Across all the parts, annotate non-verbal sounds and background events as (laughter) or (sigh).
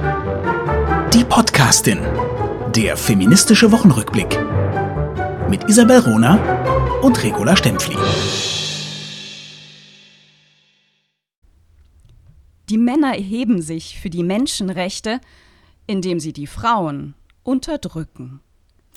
Die Podcastin. Der feministische Wochenrückblick. Mit Isabel Rona und Regula Stempfli. Die Männer erheben sich für die Menschenrechte, indem sie die Frauen unterdrücken.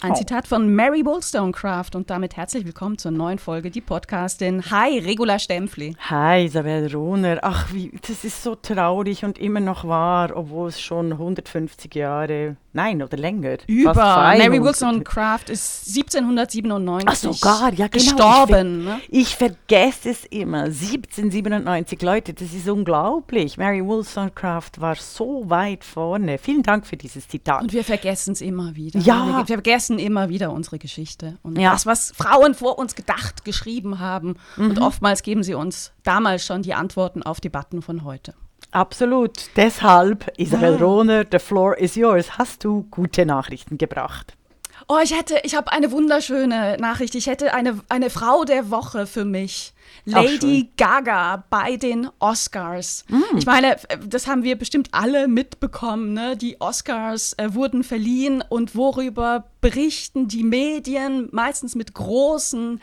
Ein Oh. Zitat von Mary Wollstonecraft und damit herzlich willkommen zur neuen Folge Die Podcastin. Hi, Regula Stempfli. Hi, Isabel Rohner. Ach, wie, das ist so traurig und immer noch wahr, obwohl es schon 150 Jahre, nein, oder länger. Über. fast 200. Mary Wollstonecraft ist 1797 Ach sogar, ja genau. gestorben. ne? Ich, ver ich vergesse es immer. 1797 Leute, das ist unglaublich. Mary Wollstonecraft war so weit vorne. Vielen Dank für dieses Zitat. Und wir vergessen es immer wieder. Ja. Wir, vergessen immer wieder unsere Geschichte. Und Ja. das, was Frauen vor uns gedacht, geschrieben haben. Und Mhm. oftmals geben sie uns damals schon die Antworten auf Debatten von heute. Absolut. Deshalb, Isabel Ah. Rohner, the floor is yours. Hast du gute Nachrichten gebracht? Oh, ich hätte, ich habe eine wunderschöne Nachricht. Ich hätte eine, eine Frau der Woche für mich. Lady Gaga bei den Oscars. Ich meine, das haben wir bestimmt alle mitbekommen. Ne? Die Oscars äh, wurden verliehen und worüber berichten die Medien? Meistens mit großen,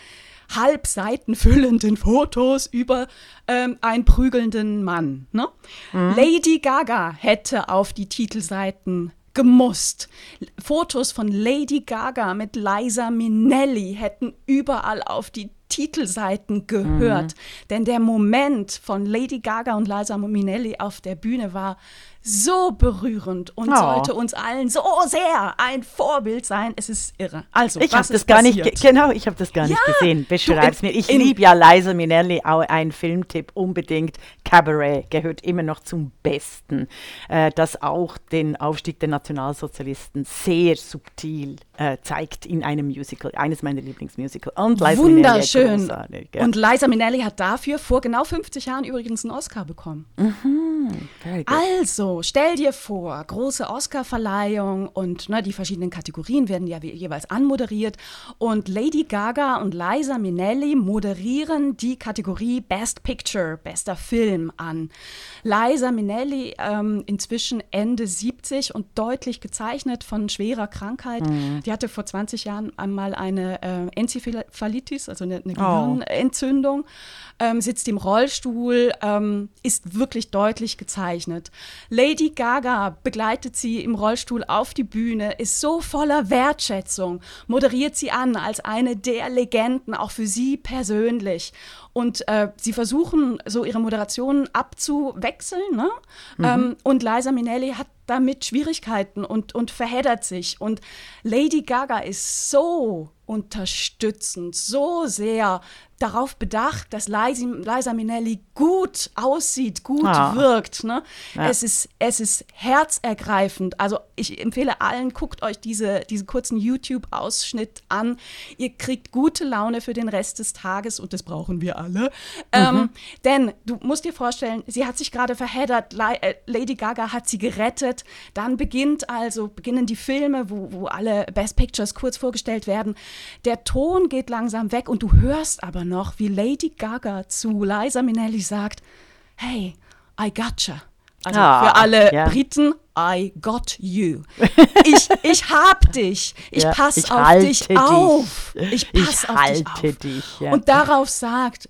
halbseitenfüllenden Fotos über ähm, einen prügelnden Mann. Ne? Lady Gaga hätte auf die Titelseiten gemusst. Fotos von Lady Gaga mit Liza Minnelli hätten überall auf die Titelseiten gehört. Denn der Moment von Lady Gaga und Liza Minnelli auf der Bühne war so berührend und Oh. sollte uns allen so sehr ein Vorbild sein. Es ist irre. Also, Ich habe das ist gar nicht, passiert? genau, ich habe das gar nicht Ja, gesehen. Beschreib's mir. Ich liebe ja Liza Minnelli, auch ein Filmtipp unbedingt. Cabaret gehört immer noch zum Besten, äh, das auch den Aufstieg der Nationalsozialisten sehr subtil äh, zeigt in einem Musical, eines meiner Lieblingsmusical. Und Liza Minnelli, Wunderschön. großartig, ja. Und Liza Minnelli hat dafür vor genau 50 Jahren übrigens einen Oscar bekommen. Very good. Stell dir vor, große Oscar-Verleihung und ne, die verschiedenen Kategorien werden ja jeweils anmoderiert. Und Lady Gaga und Liza Minnelli moderieren die Kategorie Best Picture, bester Film an. Liza Minnelli ähm, inzwischen Ende 70 und deutlich gezeichnet von schwerer Krankheit. Die hatte vor 20 Jahren einmal eine äh, Enzephalitis, also eine, eine Gehirnentzündung, ähm, sitzt im Rollstuhl, ähm, ist wirklich deutlich gezeichnet. Lady Gaga begleitet sie im Rollstuhl auf die Bühne, ist so voller Wertschätzung, moderiert sie an als eine der Legenden, auch für sie persönlich. Und äh, sie versuchen so ihre Moderationen abzuwechseln. Ne? Ähm, und Liza Minnelli hat damit Schwierigkeiten und, und verheddert sich. Und Lady Gaga ist so unterstützend, so sehr darauf bedacht, dass Liza, Liza Minnelli gut aussieht, gut Ah. wirkt. Ne? Ja. Es, ist, es ist herzergreifend. Also ich empfehle allen, guckt euch diese, diesen kurzen YouTube-Ausschnitt an. Ihr kriegt gute Laune für den Rest des Tages und das brauchen wir alle. Ähm, denn du musst dir vorstellen, sie hat sich gerade verheddert, äh, Lady Gaga hat sie gerettet. Dann beginnt also, beginnen die Filme, wo, wo alle Best Pictures kurz vorgestellt werden. Der Ton geht langsam weg und du hörst aber noch, wie Lady Gaga zu Liza Minnelli sagt, hey, I gotcha. Also Ah, für alle ja. Briten, I got you. (laughs) Ich, ich hab dich. Ich Ja, pass ich auf dich dich. auf. Ich Ich pass auf halte dich auf. dich, ja. Und darauf sagt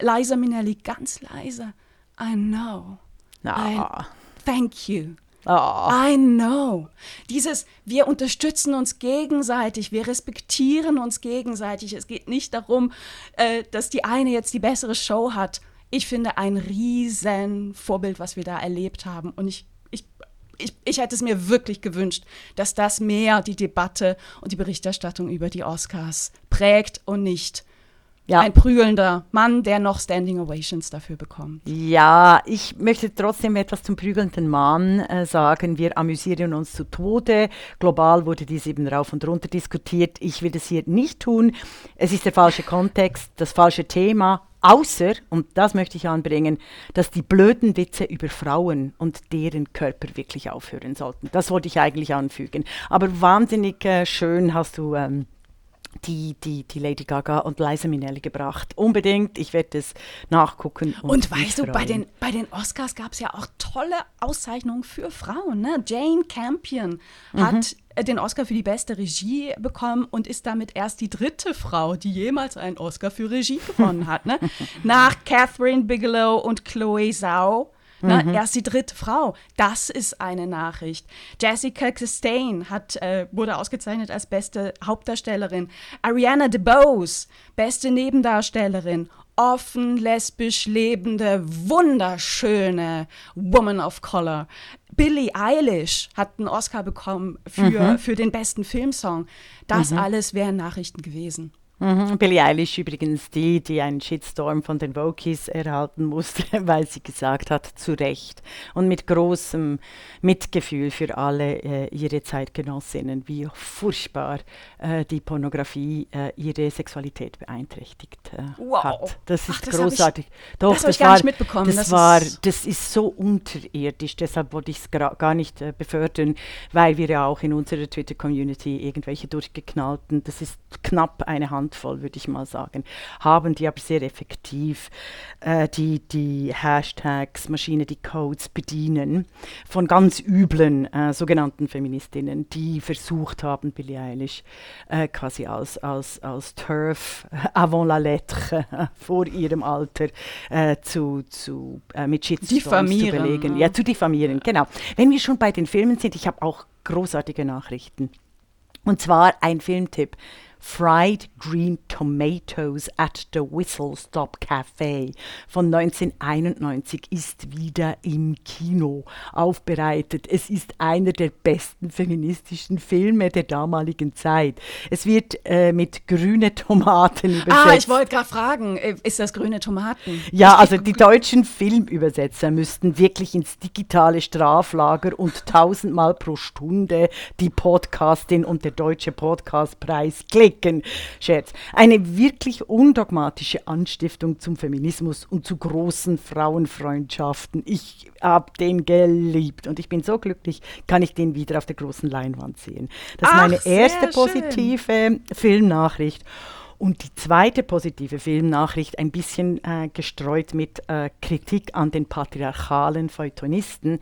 Liza Minnelli ganz leise, I know. Ah. Thank you. Ah. I know. Dieses, wir unterstützen uns gegenseitig, wir respektieren uns gegenseitig. Es geht nicht darum, äh, dass die eine jetzt die bessere Show hat. Ich finde ein riesen Vorbild, was wir da erlebt haben. Und ich, ich, ich, hätte es mir wirklich gewünscht, dass das mehr die Debatte und die Berichterstattung über die Oscars prägt und nicht Ja. ein prügelnder Mann, der noch Standing Ovations dafür bekommt. Ja, ich möchte trotzdem etwas zum prügelnden Mann äh, sagen. Wir amüsieren uns zu Tode. Global wurde dies eben rauf und runter diskutiert. Ich will das hier nicht tun. Es ist der falsche Kontext, das falsche Thema. Außer, und das möchte ich anbringen, dass die blöden Witze über Frauen und deren Körper wirklich aufhören sollten. Das wollte ich eigentlich anfügen. Aber wahnsinnig äh, schön hast du ähm, die, die, die Lady Gaga und Liza Minnelli gebracht. Unbedingt, ich werde es nachgucken. Und, und weißt du, bei den, bei den Oscars gab es ja auch tolle Auszeichnungen für Frauen. Ne? Jane Campion mhm. hat den Oscar für die beste Regie bekommen und ist damit erst die dritte Frau, die jemals einen Oscar für Regie gewonnen hat. Ne? (laughs) Nach Catherine Bigelow und Chloe Zhao Ne? Mhm. Erst die dritte Frau. Das ist eine Nachricht. Jessica Chastain hat, äh, wurde ausgezeichnet als beste Hauptdarstellerin. Ariana DeBose, beste Nebendarstellerin. Offen lesbisch lebende, wunderschöne Woman of Color. Billie Eilish hat einen Oscar bekommen für, mhm. für den besten Filmsong. Das mhm. alles wären Nachrichten gewesen. Mhm. Billie Eilish übrigens die, die einen Shitstorm von den Vokies erhalten musste, (laughs) weil sie gesagt hat, zu Recht und mit großem Mitgefühl für alle äh, ihre Zeitgenossinnen, wie furchtbar äh, die Pornografie äh, ihre Sexualität beeinträchtigt äh, wow. hat. Das ist Ach, das großartig. Ich, Doch, das, das war, nicht mitbekommen. Das, das war, das ist so unterirdisch, deshalb wollte ich es gar nicht äh, befördern, weil wir ja auch in unserer Twitter-Community irgendwelche durchgeknallten, das ist knapp eine Hand handvoll, würde ich mal sagen, haben die aber sehr effektiv äh, die, die Hashtags, Maschine, die Codes bedienen von ganz üblen äh, sogenannten Feministinnen, die versucht haben, Billie Eilish äh, quasi als, als, als Turf avant la lettre (laughs) vor ihrem Alter äh, zu, zu, äh, mit Shitstorms zu belegen. Ja, zu diffamieren, genau. Wenn wir schon bei den Filmen sind, ich habe auch großartige Nachrichten. Und zwar ein Filmtipp Fried Green Tomatoes at the Whistle Stop Cafe von 1991 ist wieder im Kino aufbereitet. Es ist einer der besten feministischen Filme der damaligen Zeit. Es wird äh, mit grüne Tomaten übersetzt. Ah, ich wollte gerade fragen, äh, ist das grüne Tomaten? Ja, also die deutschen Filmübersetzer müssten wirklich ins digitale Straflager und tausendmal pro Stunde die Podcastin und der deutsche Podcastpreis klicken Flicken. Scherz. Eine wirklich undogmatische Anstiftung zum Feminismus und zu großen Frauenfreundschaften. Ich habe den geliebt und ich bin so glücklich, kann ich den wieder auf der großen Leinwand sehen. Das ist Ach, meine erste positive schön. Filmnachricht. Und die zweite positive Filmnachricht, ein bisschen äh, gestreut mit äh, Kritik an den patriarchalen Feuilletonisten.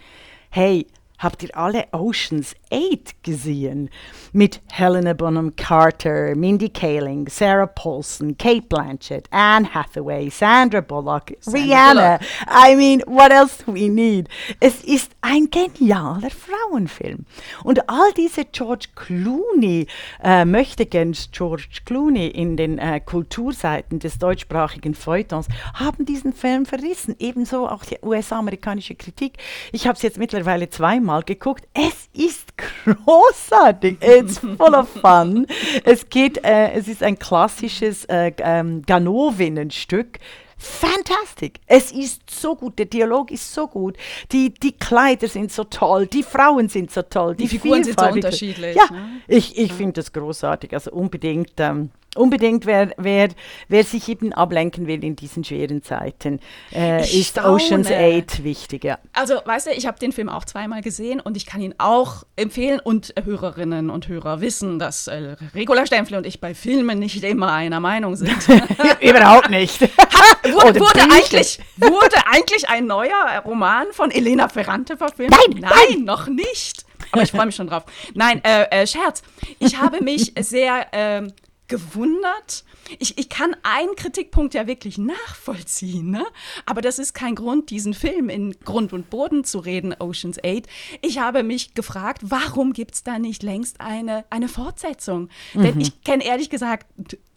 Hey, habt ihr alle Oceans 8 gesehen? Mit Helena Bonham Carter, Mindy Kaling, Sarah Paulson, Kate Blanchett, Anne Hathaway, Sandra Bullock, Sandra Rihanna. Bullock. I mean, what else do we need? Es ist ein genialer Frauenfilm. Und all diese George Clooney, äh, möchte gern George Clooney in den äh, Kulturseiten des deutschsprachigen Feuilletons, haben diesen Film verrissen. Ebenso auch die US-amerikanische Kritik. Ich habe es jetzt mittlerweile zweimal mal geguckt. Es ist großartig. It's full of fun. es geht, äh, es ist ein klassisches äh, ähm, Ganovinnenstück. Fantastic. Es ist so gut, der Dialog ist so gut, die, die Kleider sind so toll, die Frauen sind so toll, die, die Figuren sind so unterschiedlich. Ja, ne? ich, ich finde das großartig, also unbedingt ähm, Unbedingt, wer, wer, wer sich eben ablenken will in diesen schweren Zeiten, äh, ist. Ocean's 8 wichtig. Ja. Also, weißt du, ich habe den Film auch zweimal gesehen und ich kann ihn auch empfehlen. Und Hörerinnen und Hörer wissen, dass äh, Regula Stempfle und ich bei Filmen nicht immer einer Meinung sind. (laughs) (laughs) Überhaupt nicht. Hat, wurde, wurde eigentlich, wurde eigentlich ein neuer Roman von Elena Ferrante verfilmt? Nein, nein, nein noch nicht. Aber ich freue mich schon drauf. Nein, äh, äh, Scherz. Ich habe mich (laughs) sehr ähm, gewundert. Ich, ich kann einen Kritikpunkt ja wirklich nachvollziehen, ne? aber das ist kein Grund, diesen Film in Grund und Boden zu reden, Oceans 8. Ich habe mich gefragt, warum gibt es da nicht längst eine, eine Fortsetzung? Mhm. Denn ich kenne ehrlich gesagt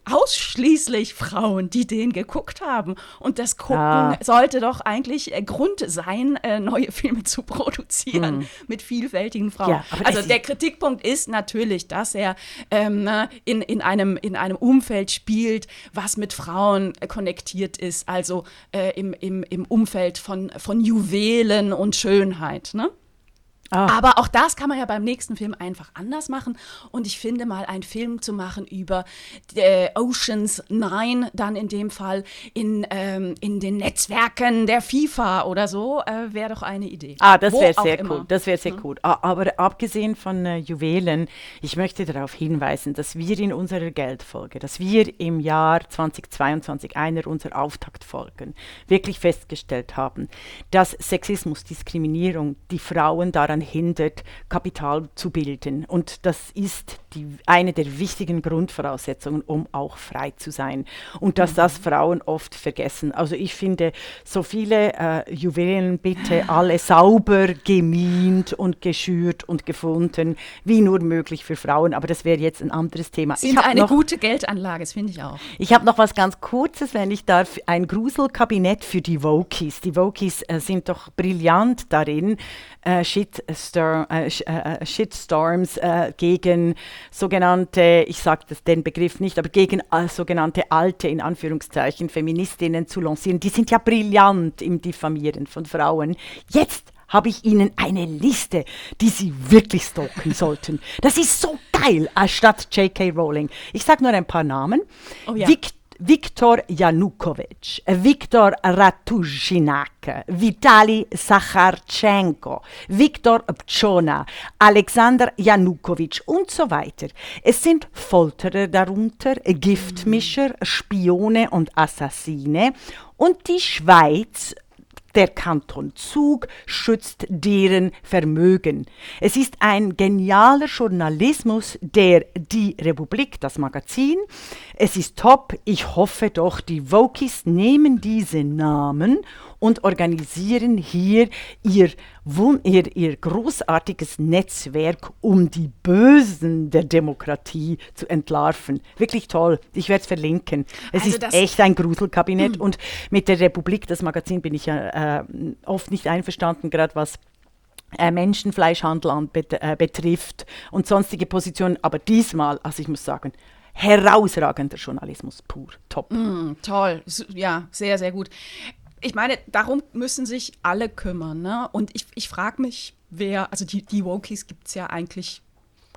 ausschließlich Frauen, die den geguckt haben. Und das Gucken ah. sollte doch eigentlich äh, Grund sein, äh, neue Filme zu produzieren hm. mit vielfältigen Frauen. Ja, also der Kritikpunkt ist natürlich, dass er ähm, ne, in, in, einem, in einem Umfeld spielt, was mit Frauen konnektiert ist, also äh, im, im, im Umfeld von, von Juwelen und Schönheit. Ne? Ah. Aber auch das kann man ja beim nächsten Film einfach anders machen. Und ich finde mal, einen Film zu machen über äh, Oceans 9, dann in dem Fall in, ähm, in den Netzwerken der FIFA oder so, äh, wäre doch eine Idee. Ah, das wäre sehr immer. cool. Das wäre sehr mhm. cool. Aber abgesehen von äh, Juwelen, ich möchte darauf hinweisen, dass wir in unserer Geldfolge, dass wir im Jahr 2022, einer unserer Auftaktfolgen, wirklich festgestellt haben, dass Sexismus, Diskriminierung die Frauen daran hindert, Kapital zu bilden. Und das ist die, eine der wichtigen Grundvoraussetzungen, um auch frei zu sein. Und dass das mhm. Frauen oft vergessen. Also ich finde, so viele äh, Juwelen bitte alle sauber gemient und geschürt und gefunden, wie nur möglich für Frauen. Aber das wäre jetzt ein anderes Thema. Sind eine noch, gute Geldanlage, das finde ich auch. Ich habe noch was ganz Kurzes, wenn ich darf. Ein Gruselkabinett für die Wokies. Die Wokies äh, sind doch brillant darin, äh, Shitstorm, äh, äh, Shitstorms gegen sogenannte, ich sage den Begriff nicht, aber gegen sogenannte alte, in Anführungszeichen, Feministinnen zu lancieren. Die sind ja brillant im Diffamieren von Frauen. Jetzt habe ich Ihnen eine Liste, die Sie wirklich stalken (laughs) sollten. Das ist so geil, statt J.K. Rowling. Ich sage nur ein paar Namen. Oh ja. Victor Viktor Yanukovych, Viktor Ratujinak, Vitali Sacharchenko, Viktor Pchona, Alexander Janukowitsch und so weiter. Es sind Folterer darunter, Giftmischer, Spione und Assassine und die Schweiz der Kanton Zug schützt deren Vermögen. Es ist ein genialer Journalismus, der die Republik, das Magazin, es ist top. Ich hoffe doch, die Wokis nehmen diese Namen und organisieren hier ihr, ihr, ihr großartiges Netzwerk, um die Bösen der Demokratie zu entlarven. Wirklich toll. Ich werde es verlinken. Es also ist echt ein Gruselkabinett. und mit der Republik, das Magazin, bin ich ja äh, oft nicht einverstanden, gerade was äh, Menschenfleischhandel an, bet, äh, betrifft und sonstige Positionen. Aber diesmal, also ich muss sagen, herausragender Journalismus pur. Top. Mm, toll. Ja, sehr, sehr gut ich meine, darum müssen sich alle kümmern. Ne? Und ich, ich frage mich, wer, also die, die Wokies gibt es ja eigentlich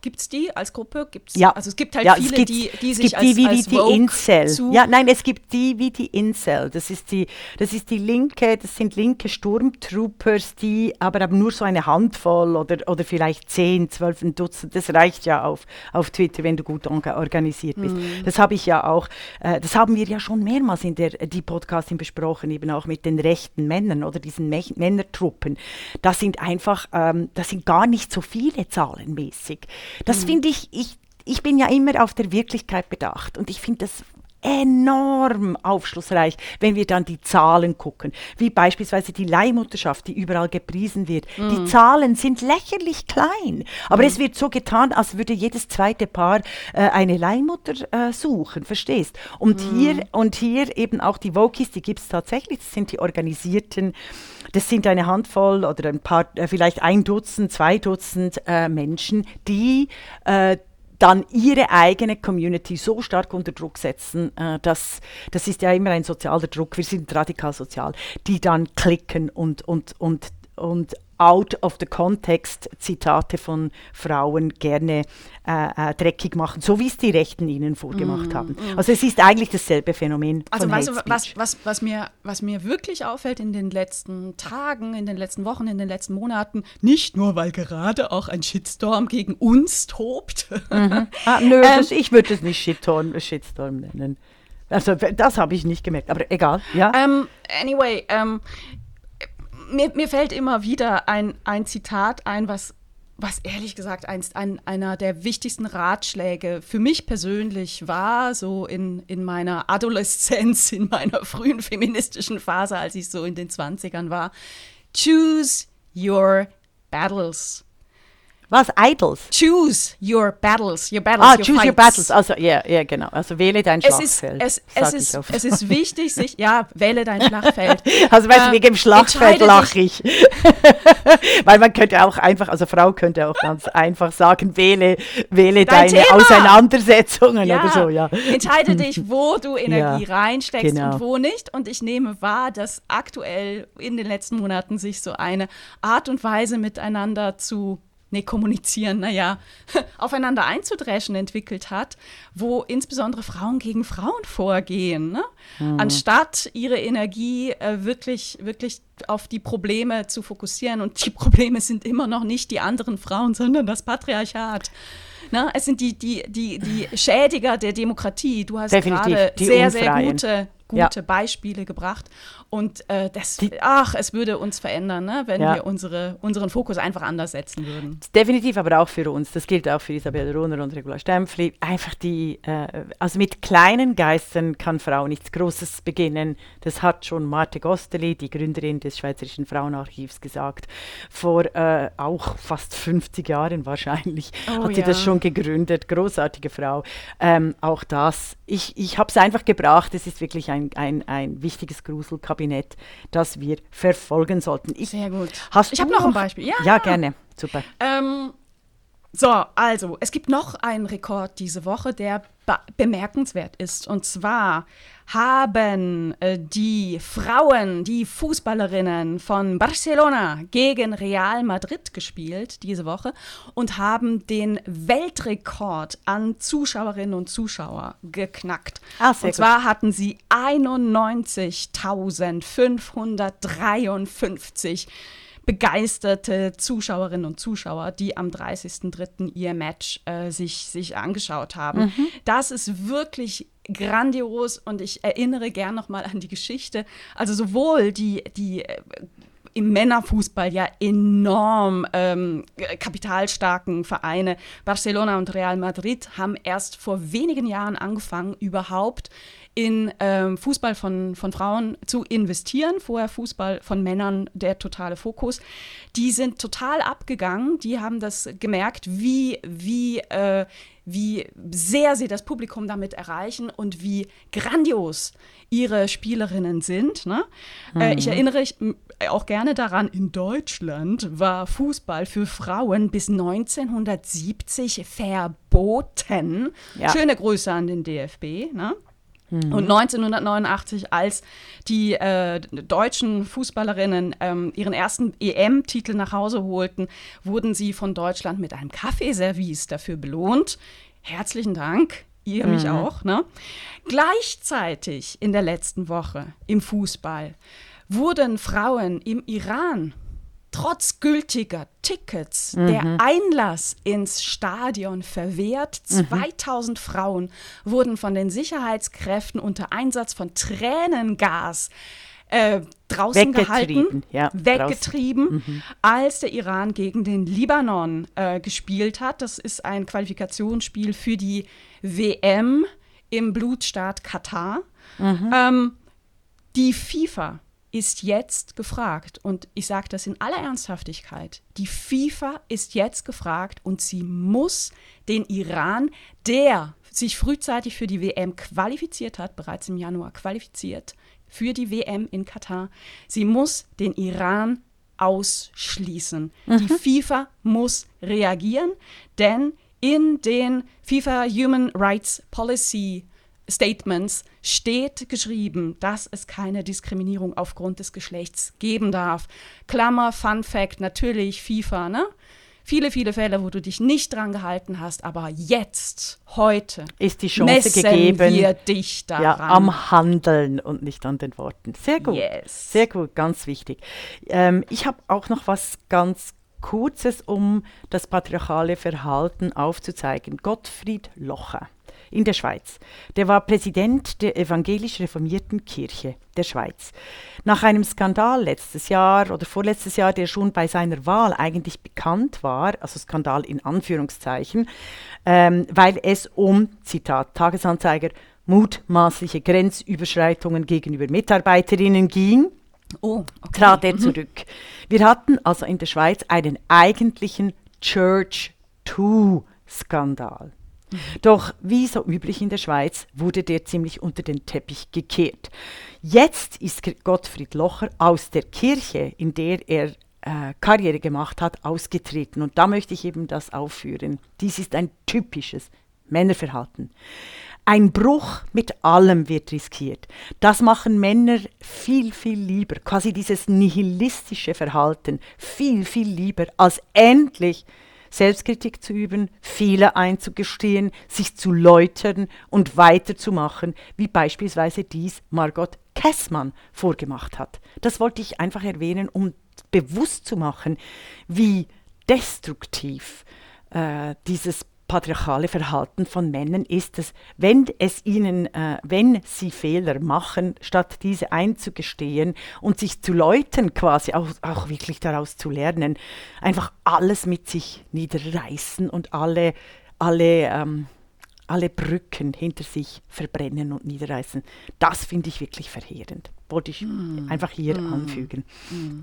Gibt es die als Gruppe? Gibt's, ja. Also es gibt halt ja, viele, gibt, die, die sich als, die wie, als die Incel. Ja, nein, es gibt die wie die Incel. Das ist die, das ist die linke, das sind linke Sturmtroopers, die aber, aber nur so eine Handvoll oder, oder vielleicht zehn, zwölf, ein Dutzend, das reicht ja auf, auf Twitter, wenn du gut organisiert bist. Mhm. Das habe ich ja auch, äh, das haben wir ja schon mehrmals in der die Podcasting besprochen, eben auch mit den rechten Männern oder diesen Mä Männertruppen. Das sind einfach, ähm, das sind gar nicht so viele zahlenmäßig. Das mhm. finde ich, ich, ich bin ja immer auf der Wirklichkeit bedacht und ich finde das enorm aufschlussreich, wenn wir dann die Zahlen gucken, wie beispielsweise die Leihmutterschaft, die überall gepriesen wird. Mhm. Die Zahlen sind lächerlich klein, aber mhm. es wird so getan, als würde jedes zweite Paar äh, eine Leihmutter äh, suchen, verstehst? Und mhm. hier und hier eben auch die Wokis, die gibt es tatsächlich, das sind die organisierten das sind eine Handvoll oder ein paar, äh, vielleicht ein Dutzend, zwei Dutzend äh, Menschen, die äh, dann ihre eigene Community so stark unter Druck setzen, äh, dass das ist ja immer ein sozialer Druck, wir sind radikal sozial, die dann klicken und, und, und, und out of the context Zitate von Frauen gerne äh, äh, dreckig machen, so wie es die Rechten ihnen vorgemacht mm, haben. Mm. Also es ist eigentlich dasselbe Phänomen. Also weißt du, was, was, was, mir, was mir wirklich auffällt in den letzten Tagen, in den letzten Wochen, in den letzten Monaten, nicht nur, weil gerade auch ein Shitstorm gegen uns tobt. Mhm. (laughs) Ah, nö, ähm, das, ich würde es nicht Shitstorm, Shitstorm nennen. Also das habe ich nicht gemerkt, aber egal. Ja. Um, ähm, anyway, um, ähm, mir, mir fällt immer wieder ein, ein Zitat ein, was, was ehrlich gesagt einst ein, einer der wichtigsten Ratschläge für mich persönlich war, so in, in meiner Adoleszenz, in meiner frühen feministischen Phase, als ich so in den 20ern war. Choose your battles. Was? Idols? Choose your battles. Your battles Ah, your choose your fights. battles. Also, ja, ja, genau. Also wähle dein Es ist, Schlachtfeld. es, sag es, ich ist, oft. es ist wichtig, sich, ja, wähle dein (laughs) Schlachtfeld. Also weißt du, Ähm, wegen dem Schlachtfeld entscheide lache ich. (laughs) Weil man könnte auch einfach, also Frau könnte auch ganz einfach sagen, wähle, wähle Dein deine Thema. Auseinandersetzungen oder so, ja. Entscheide (laughs) dich, wo du Energie Ja, reinsteckst genau. und wo nicht. Und ich nehme wahr, dass aktuell in den letzten Monaten sich so eine Art und Weise miteinander zu nee, kommunizieren, naja, (laughs) aufeinander einzudreschen entwickelt hat, wo insbesondere Frauen gegen Frauen vorgehen, ne? Mhm. anstatt ihre Energie äh, wirklich, wirklich auf die Probleme zu fokussieren. Und die Probleme sind immer noch nicht die anderen Frauen, sondern das Patriarchat. Ne? Es sind die, die, die, die Schädiger der Demokratie. Du hast gerade sehr, sehr Unfreien. gute, Ja. gute Beispiele gebracht. Und äh, das, ach, es würde uns verändern, ne? wenn Ja. wir unsere, unseren Fokus einfach anders setzen würden. Definitiv, aber auch für uns. Das gilt auch für Isabel Rohner und Regula Stempfli. Einfach die, äh, also mit kleinen Geistern kann Frau nichts Großes beginnen. Das hat schon Marte Gosteli, die Gründerin des Schweizerischen Frauenarchivs, gesagt. Vor äh, auch fast 50 Jahren wahrscheinlich Oh hat sie das ja. schon gegründet. Großartige Frau. Ähm, auch das, ich, ich habe es einfach gebracht. Es ist wirklich ein, ein, ein wichtiges Gruselkabinett, das wir verfolgen sollten. Ich, Sehr gut. Hast ich habe noch ein Beispiel. Ja, Ja, gerne. Super. Ähm, so, also, es gibt noch einen Rekord diese Woche, der be bemerkenswert ist. Und zwar haben äh, die Frauen, die Fußballerinnen von Barcelona gegen Real Madrid gespielt diese Woche und haben den Weltrekord an Zuschauerinnen und Zuschauer geknackt. Ah, und zwar hatten sie 91.553 begeisterte Zuschauerinnen und Zuschauer, die am 30.03. ihr Match äh, sich, sich angeschaut haben. Das ist wirklich grandios und ich erinnere gern nochmal an die Geschichte. Also sowohl die, die äh, im Männerfußball ja enorm ähm, kapitalstarken Vereine. Barcelona und Real Madrid haben erst vor wenigen Jahren angefangen, überhaupt in ähm, Fußball von, von Frauen zu investieren. Vorher Fußball von Männern der totale Fokus. Die sind total abgegangen. Die haben das gemerkt, wie, wie, äh, wie sehr sie das Publikum damit erreichen und wie grandios ihre Spielerinnen sind. Ne? Äh, ich erinnere ich, m, auch gerne daran, in Deutschland war Fußball für Frauen bis 1970 verboten. Ja. Schöne Grüße an den DFB. Ne? Und 1989, als die äh, deutschen Fußballerinnen ähm, ihren ersten EM-Titel nach Hause holten, wurden sie von Deutschland mit einem Kaffeeservice dafür belohnt. Herzlichen Dank. Ihr mich auch. Ne? Gleichzeitig in der letzten Woche im Fußball wurden Frauen im Iran trotz gültiger Tickets der Einlass ins Stadion verwehrt. 2000 Frauen wurden von den Sicherheitskräften unter Einsatz von Tränengas äh, draußen Weggetrieben, gehalten, ja, weggetrieben, als der Iran gegen den Libanon äh, gespielt hat. Das ist ein Qualifikationsspiel für die WM im Blutstaat Katar. Ähm, die FIFA ist jetzt gefragt, und ich sage das in aller Ernsthaftigkeit, die FIFA ist jetzt gefragt und sie muss den Iran, der sich frühzeitig für die WM qualifiziert hat, bereits im Januar qualifiziert für die WM in Katar, sie muss den Iran ausschließen. Die FIFA muss reagieren, denn in den FIFA Human Rights Policy Statements steht geschrieben, dass es keine Diskriminierung aufgrund des Geschlechts geben darf. Klammer, Fun Fact, natürlich FIFA, ne? Viele, viele Fälle, wo du dich nicht dran gehalten hast, aber jetzt, heute, Ist die Chance messen gegeben. wir dich daran. Ja, am Handeln und nicht an den Worten. Sehr gut. Yes. Sehr gut, ganz wichtig. Ähm, ich habe auch noch was ganz Kurzes, um das patriarchale Verhalten aufzuzeigen. Gottfried Locher in der Schweiz. Der war Präsident der evangelisch reformierten Kirche der Schweiz. Nach einem Skandal letztes Jahr oder vorletztes Jahr, der schon bei seiner Wahl eigentlich bekannt war, also Skandal in Anführungszeichen, ähm, weil es um, Zitat Tagesanzeiger, mutmaßliche Grenzüberschreitungen gegenüber Mitarbeiterinnen ging, Oh, okay. trat er zurück. Wir hatten also in der Schweiz einen eigentlichen Church 2-Skandal. Doch wie so üblich in der Schweiz wurde der ziemlich unter den Teppich gekehrt. Jetzt ist Gottfried Locher aus der Kirche, in der er äh, Karriere gemacht hat, ausgetreten. Und da möchte ich eben das aufführen. Dies ist ein typisches Männerverhalten. Ein Bruch mit allem wird riskiert. Das machen Männer viel, viel lieber, quasi dieses nihilistische Verhalten, viel, viel lieber, als endlich Selbstkritik zu üben, Fehler einzugestehen, sich zu läutern und weiterzumachen, wie beispielsweise dies Margot Kessmann vorgemacht hat. Das wollte ich einfach erwähnen, um bewusst zu machen, wie destruktiv äh, dieses patriarchale Verhalten von Männern ist es, wenn es ihnen, äh, wenn sie Fehler machen, statt diese einzugestehen und sich zu läuten, quasi auch, auch wirklich daraus zu lernen, einfach alles mit sich niederreißen und alle, alle, ähm, alle Brücken hinter sich verbrennen und niederreißen. Das finde ich wirklich verheerend. Wollte ich mm. einfach hier mm. anfügen. Mm.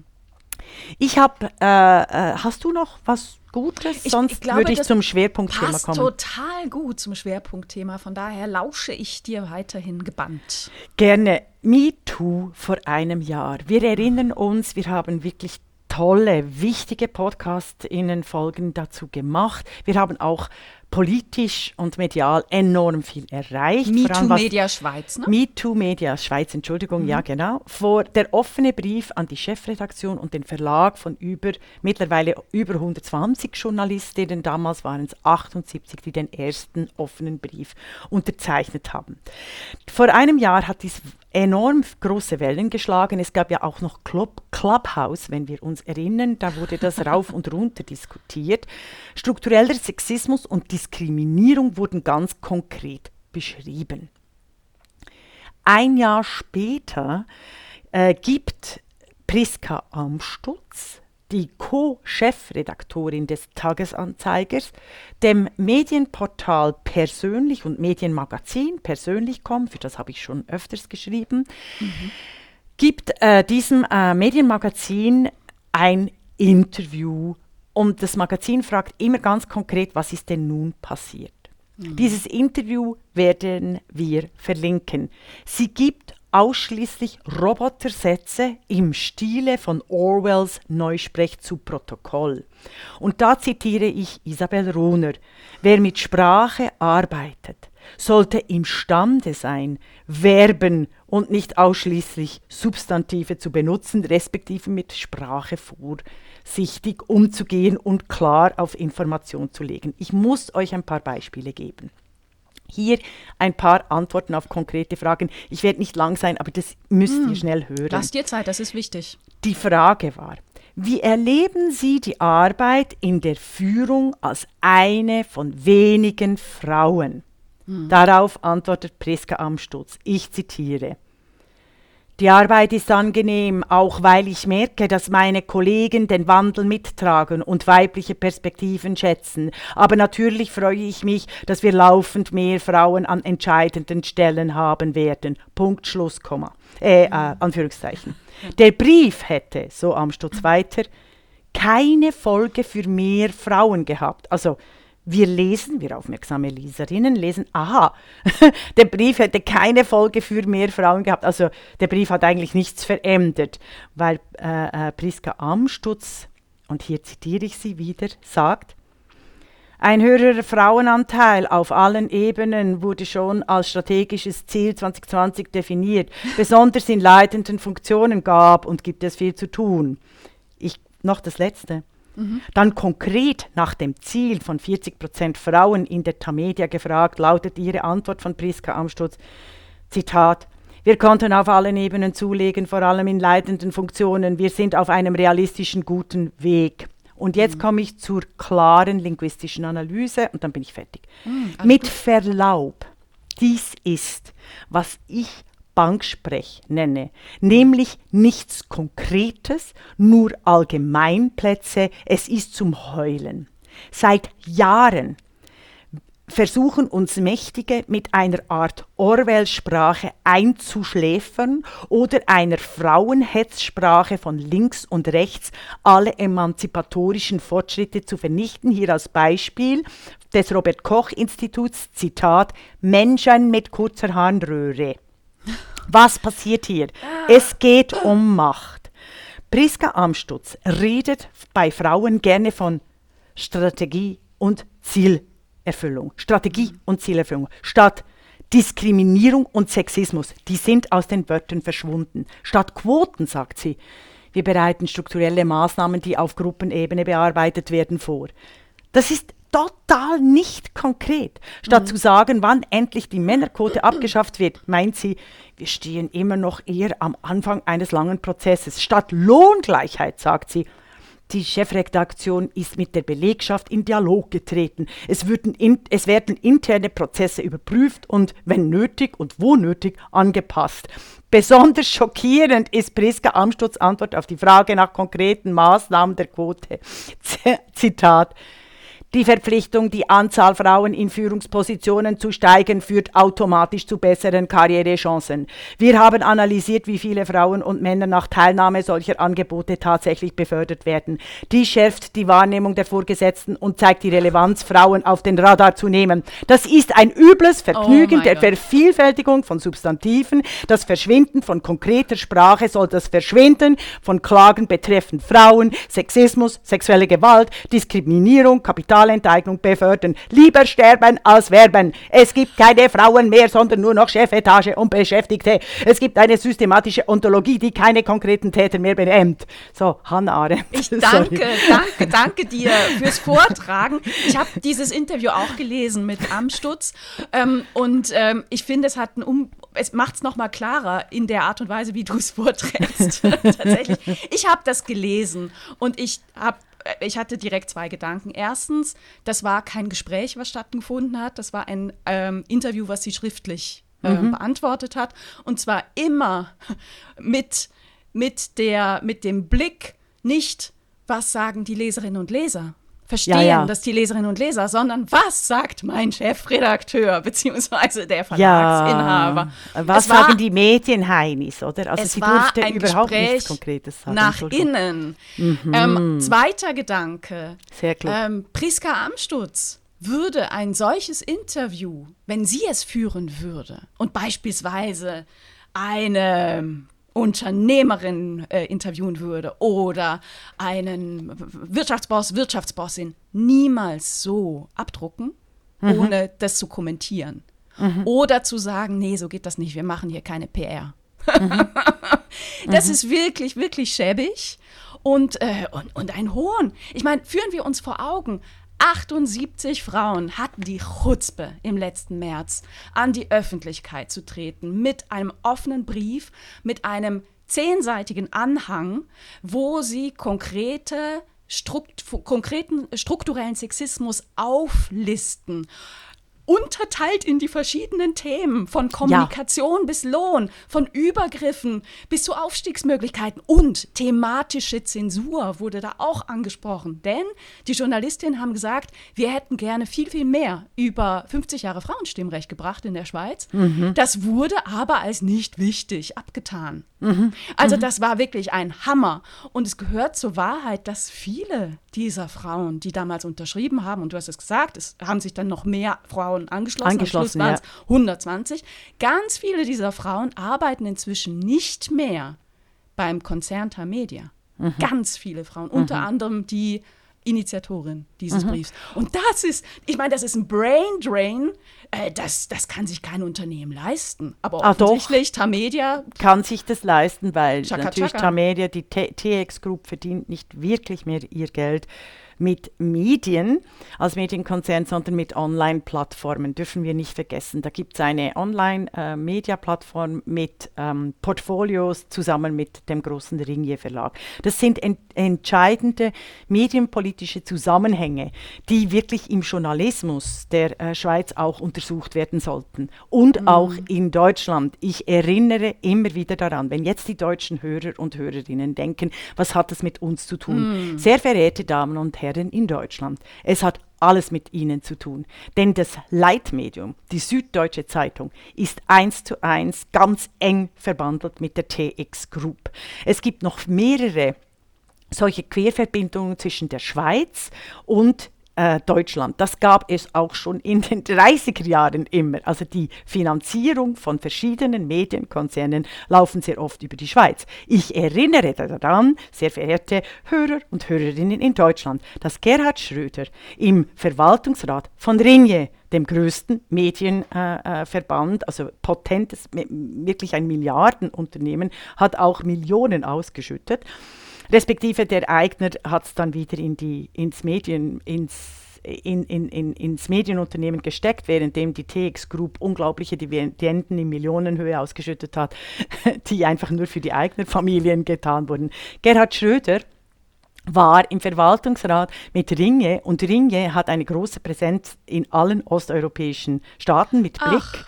Ich habe, äh, äh, hast du noch was Gutes? Sonst ich, ich glaube, würde ich zum Schwerpunktthema passt kommen. total gut zum Schwerpunktthema. Von daher lausche ich dir weiterhin gebannt. Gerne. Me Too vor einem Jahr. Wir erinnern uns, wir haben wirklich tolle, wichtige Podcast-Folgen dazu gemacht. Wir haben auch politisch und medial enorm viel erreicht. MeToo Media Schweiz, ne? MeToo Media Schweiz, Entschuldigung, mhm. ja genau. Vor der offene Brief an die Chefredaktion und den Verlag von über, mittlerweile über 120 Journalistinnen, damals waren es 78, die den ersten offenen Brief unterzeichnet haben. Vor einem Jahr hat dies enorm große Wellen geschlagen. Es gab ja auch noch Club, Clubhouse, wenn wir uns erinnern. Da wurde das (laughs) rauf und runter diskutiert. Struktureller Sexismus und Diskriminierung wurden ganz konkret beschrieben. Ein Jahr später äh, gibt Priska Amstutz die Co-Chefredaktorin des Tagesanzeigers, dem Medienportal Persönlich und Medienmagazin Persönlich.com, für das habe ich schon öfters geschrieben, mhm. gibt äh, diesem äh, Medienmagazin ein Interview und das Magazin fragt immer ganz konkret, was ist denn nun passiert. Mhm. Dieses Interview werden wir verlinken. Sie gibt ausschließlich Robotersätze im Stile von Orwells Neusprech zu Protokoll. Und da zitiere ich Isabel Runer. Wer mit Sprache arbeitet, sollte imstande sein, Verben und nicht ausschließlich Substantive zu benutzen, respektive mit Sprache vorsichtig umzugehen und klar auf Information zu legen. Ich muss euch ein paar Beispiele geben. Hier ein paar Antworten auf konkrete Fragen. Ich werde nicht lang sein, aber das müsst hm. ihr schnell hören. Lass dir Zeit, das ist wichtig. Die Frage war, wie erleben Sie die Arbeit in der Führung als eine von wenigen Frauen? Hm. Darauf antwortet Priska Amstutz. Ich zitiere. Die Arbeit ist angenehm, auch weil ich merke, dass meine Kollegen den Wandel mittragen und weibliche Perspektiven schätzen. Aber natürlich freue ich mich, dass wir laufend mehr Frauen an entscheidenden Stellen haben werden. Punkt, Schluss, Komma. Äh, äh, Anführungszeichen. Der Brief hätte, so Amstutz weiter, keine Folge für mehr Frauen gehabt. Also wir lesen, wir aufmerksame Leserinnen lesen, aha, (laughs) der Brief hätte keine Folge für mehr Frauen gehabt. Also der Brief hat eigentlich nichts verändert, weil äh, äh, Priska Amstutz, und hier zitiere ich sie wieder, sagt, ein höherer Frauenanteil auf allen Ebenen wurde schon als strategisches Ziel 2020 definiert. Besonders in leitenden Funktionen gab und gibt es viel zu tun. Ich, noch das Letzte. Mhm. Dann konkret nach dem Ziel von 40 Prozent Frauen in der Tamedia gefragt, lautet ihre Antwort von Priska Amstutz, Zitat, wir konnten auf allen Ebenen zulegen, vor allem in leitenden Funktionen. Wir sind auf einem realistischen, guten Weg. Und jetzt mhm. komme ich zur klaren linguistischen Analyse und dann bin ich fertig. Mhm, Mit gut. Verlaub, dies ist, was ich Banksprech nenne, nämlich nichts Konkretes, nur Allgemeinplätze, es ist zum Heulen. Seit Jahren versuchen uns Mächtige mit einer Art Orwell-Sprache einzuschläfern oder einer Frauenhetzsprache von links und rechts alle emanzipatorischen Fortschritte zu vernichten. Hier als Beispiel des Robert Koch Instituts, Zitat, Menschen mit kurzer Harnröhre. Was passiert hier? Es geht um Macht. Priska Amstutz redet bei Frauen gerne von Strategie und Zielerfüllung. Strategie und Zielerfüllung. Statt Diskriminierung und Sexismus, die sind aus den Wörtern verschwunden. Statt Quoten, sagt sie, wir bereiten strukturelle Maßnahmen, die auf Gruppenebene bearbeitet werden, vor. Das ist total nicht konkret. Statt mhm. zu sagen, wann endlich die Männerquote abgeschafft wird, meint sie, wir stehen immer noch eher am Anfang eines langen Prozesses. Statt Lohngleichheit, sagt sie, die Chefredaktion ist mit der Belegschaft in Dialog getreten. Es, in, es, werden interne Prozesse überprüft und, wenn nötig und wo nötig, angepasst. Besonders schockierend ist Priska Amstutz Antwort auf die Frage nach konkreten Maßnahmen der Quote. (laughs) Zitat. Die Verpflichtung, die Anzahl Frauen in Führungspositionen zu steigen, führt automatisch zu besseren Karrierechancen. Wir haben analysiert, wie viele Frauen und Männer nach Teilnahme solcher Angebote tatsächlich befördert werden. Dies schärft die Wahrnehmung der Vorgesetzten und zeigt die Relevanz, Frauen auf den Radar zu nehmen. Das ist ein übles Vergnügen oh der Gott. Vervielfältigung von Substantiven. Das Verschwinden von konkreter Sprache soll das Verschwinden von Klagen betreffend Frauen, Sexismus, sexuelle Gewalt, Diskriminierung, Kapital Kapitalenteignung befördern. Lieber sterben als werben. Es gibt keine Frauen mehr, sondern nur noch Chefetage und Beschäftigte. Es gibt eine systematische Ontologie, die keine konkreten Täter mehr benennt. So, Hannah Arendt. Ich (laughs) danke, danke, danke dir fürs Vortragen. Ich habe dieses Interview auch gelesen mit Amstutz ähm, und ähm, ich finde, es hat ein um es macht es nochmal klarer in der Art und Weise, wie du es vorträgst. (laughs) Tatsächlich. Ich habe das gelesen und ich habe ich hatte direkt zwei Gedanken. Erstens, das war kein Gespräch, was stattgefunden hat. Das war ein ähm, Interview, was sie schriftlich äh, mhm. beantwortet hat. Und zwar immer (laughs) mit, mit, der, mit dem Blick, nicht, was sagen die Leserinnen und Leser, verstehen, ja, ja. dass die Leserinnen und Leser, sondern was sagt mein Chefredakteur (laughs) beziehungsweise der Verlagsinhaber? Ja. Was war, sagen die Medienheinis, oder? Also sie durfte überhaupt Gespräch nichts Konkretes sagen. Nach innen. Mhm. Ähm, zweiter Gedanke. Sehr klar. Ähm, Priska Amstutz würde ein solches Interview, wenn sie es führen würde und beispielsweise eine Unternehmerin äh, interviewen würde oder einen Wirtschaftsboss, Wirtschaftsbossin, niemals so abdrucken, mhm. ohne das zu kommentieren. Mhm. Oder zu sagen, nee, so geht das nicht, wir machen hier keine PR. Mhm. (laughs) das ist wirklich, wirklich schäbig und, äh, und, und ein Hohn. Ich meine, führen wir uns vor Augen, 78 Frauen hatten die Chutzpe im letzten März an die Öffentlichkeit zu treten mit einem offenen Brief, mit einem zehnseitigen Anhang, wo sie konkrete Strukt konkreten strukturellen Sexismus auflisten unterteilt in die verschiedenen Themen, von Kommunikation ja. bis Lohn, von Übergriffen bis zu Aufstiegsmöglichkeiten und thematische Zensur wurde da auch angesprochen. Denn die Journalistinnen haben gesagt, wir hätten gerne viel, viel mehr über 50 Jahre Frauenstimmrecht gebracht in der Schweiz. Mhm. Das wurde aber als nicht wichtig abgetan. Mhm. Also mhm. das war wirklich ein Hammer. Und es gehört zur Wahrheit, dass viele dieser Frauen, die damals unterschrieben haben, und du hast es gesagt, es haben sich dann noch mehr Frauen angeschlossen, angeschlossen am Schluss waren es 120, ganz viele dieser Frauen arbeiten inzwischen nicht mehr beim Konzern Tamedia. Mhm. Ganz viele Frauen, unter mhm. anderem die Initiatorin dieses mhm. Briefs. Und das ist, ich meine, das ist ein Brain Drain, äh, das, das kann sich kein Unternehmen leisten. Aber Ach offensichtlich doch. Tamedia kann sich das leisten, weil Chaka natürlich Chaka. Tamedia, die TX Group verdient nicht wirklich mehr ihr Geld mit Medien als Medienkonzern, sondern mit Online-Plattformen, dürfen wir nicht vergessen. Da gibt es eine Online-Media-Plattform mit ähm, Portfolios zusammen mit dem großen Ringier Verlag. Das sind ent entscheidende medienpolitische Zusammenhänge, die wirklich im Journalismus der äh, Schweiz auch untersucht werden sollten und mhm. auch in Deutschland. Ich erinnere immer wieder daran, wenn jetzt die deutschen Hörer und Hörerinnen denken, was hat das mit uns zu tun? Mhm. Sehr verehrte Damen und Herren, in Deutschland. Es hat alles mit ihnen zu tun. Denn das Leitmedium, die Süddeutsche Zeitung, ist eins zu eins ganz eng verbandelt mit der TX Group. Es gibt noch mehrere solche Querverbindungen zwischen der Schweiz und äh, Deutschland. Das gab es auch schon in den 30er Jahren immer. Also die Finanzierung von verschiedenen Medienkonzernen laufen sehr oft über die Schweiz. Ich erinnere daran, sehr verehrte Hörer und Hörerinnen in Deutschland, dass Gerhard Schröder im Verwaltungsrat von Ringe dem größten Medienverband, äh, also potentes, wirklich ein Milliardenunternehmen, hat auch Millionen ausgeschüttet respektive der Eigner hat es dann wieder in die, ins Medien, ins in, in, in, ins Medienunternehmen gesteckt, währenddem die TX Group unglaubliche Dividenden in Millionenhöhe ausgeschüttet hat, (laughs) die einfach nur für die eigenen Familien getan wurden. Gerhard Schröder war im Verwaltungsrat mit Ringe und Ringe hat eine große Präsenz in allen osteuropäischen Staaten mit Blick. Ach.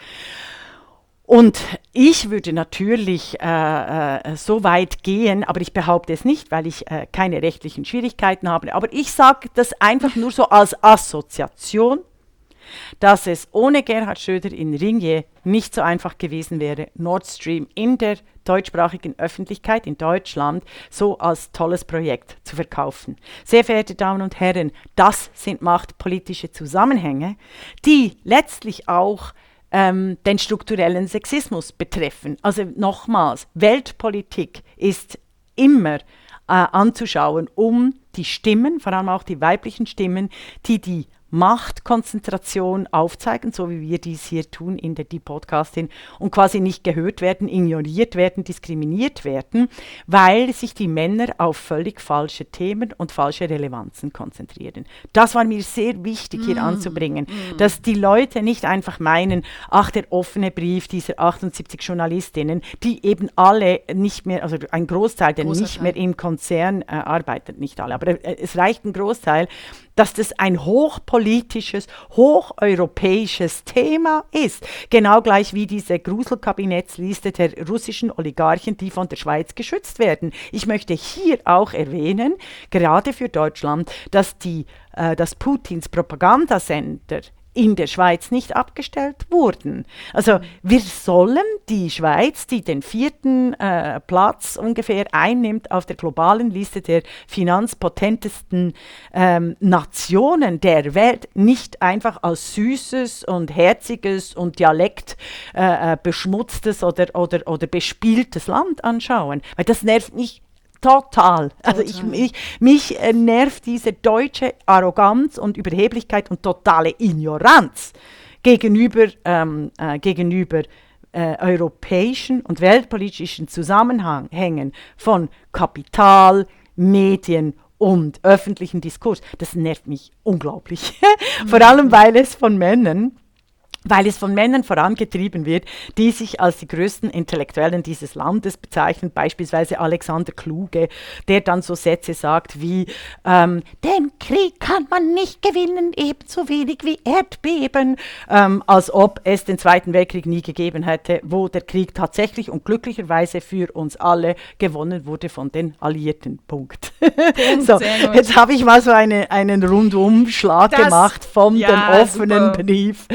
Und ich würde natürlich äh, äh, so weit gehen, aber ich behaupte es nicht, weil ich äh, keine rechtlichen Schwierigkeiten habe. Aber ich sage das einfach nur so als Assoziation, dass es ohne Gerhard Schröder in Ringier nicht so einfach gewesen wäre, Nord Stream in der deutschsprachigen Öffentlichkeit in Deutschland so als tolles Projekt zu verkaufen. Sehr verehrte Damen und Herren, das sind machtpolitische Zusammenhänge, die letztlich auch ähm, den strukturellen Sexismus betreffen. Also nochmals, Weltpolitik ist immer äh, anzuschauen, um die Stimmen, vor allem auch die weiblichen Stimmen, die die Machtkonzentration aufzeigen, so wie wir dies hier tun in der Die Podcastin und quasi nicht gehört werden, ignoriert werden, diskriminiert werden, weil sich die Männer auf völlig falsche Themen und falsche Relevanzen konzentrieren. Das war mir sehr wichtig hier mm. anzubringen, mm. dass die Leute nicht einfach meinen, ach, der offene Brief dieser 78 Journalistinnen, die eben alle nicht mehr, also ein Großteil, der Großer nicht Teil. mehr im Konzern äh, arbeitet, nicht alle, aber äh, es reicht ein Großteil, dass das ein hochpolitisches, hocheuropäisches Thema ist. Genau gleich wie diese Gruselkabinettsliste der russischen Oligarchen, die von der Schweiz geschützt werden. Ich möchte hier auch erwähnen, gerade für Deutschland, dass die äh, dass Putins Propagandasender in der Schweiz nicht abgestellt wurden. Also wir sollen die Schweiz, die den vierten äh, Platz ungefähr einnimmt auf der globalen Liste der finanzpotentesten ähm, Nationen der Welt, nicht einfach als süßes und herziges und Dialekt äh, äh oder, oder, oder bespieltes Land anschauen. Weil das nervt mich Total. Also ich, ich, mich äh, nervt diese deutsche Arroganz und Überheblichkeit und totale Ignoranz gegenüber, ähm, äh, gegenüber äh, europäischen und weltpolitischen Zusammenhängen von Kapital, Medien und öffentlichen Diskurs. Das nervt mich unglaublich. (laughs) Vor allem, weil es von Männern weil es von Männern vorangetrieben wird, die sich als die größten Intellektuellen dieses Landes bezeichnen, beispielsweise Alexander Kluge, der dann so Sätze sagt wie, ähm, den Krieg kann man nicht gewinnen, ebenso wenig wie Erdbeben, ähm, als ob es den Zweiten Weltkrieg nie gegeben hätte, wo der Krieg tatsächlich und glücklicherweise für uns alle gewonnen wurde von den Alliierten. Punkt. (laughs) so, jetzt habe ich mal so eine, einen Rundumschlag das, gemacht von ja, dem offenen super. Brief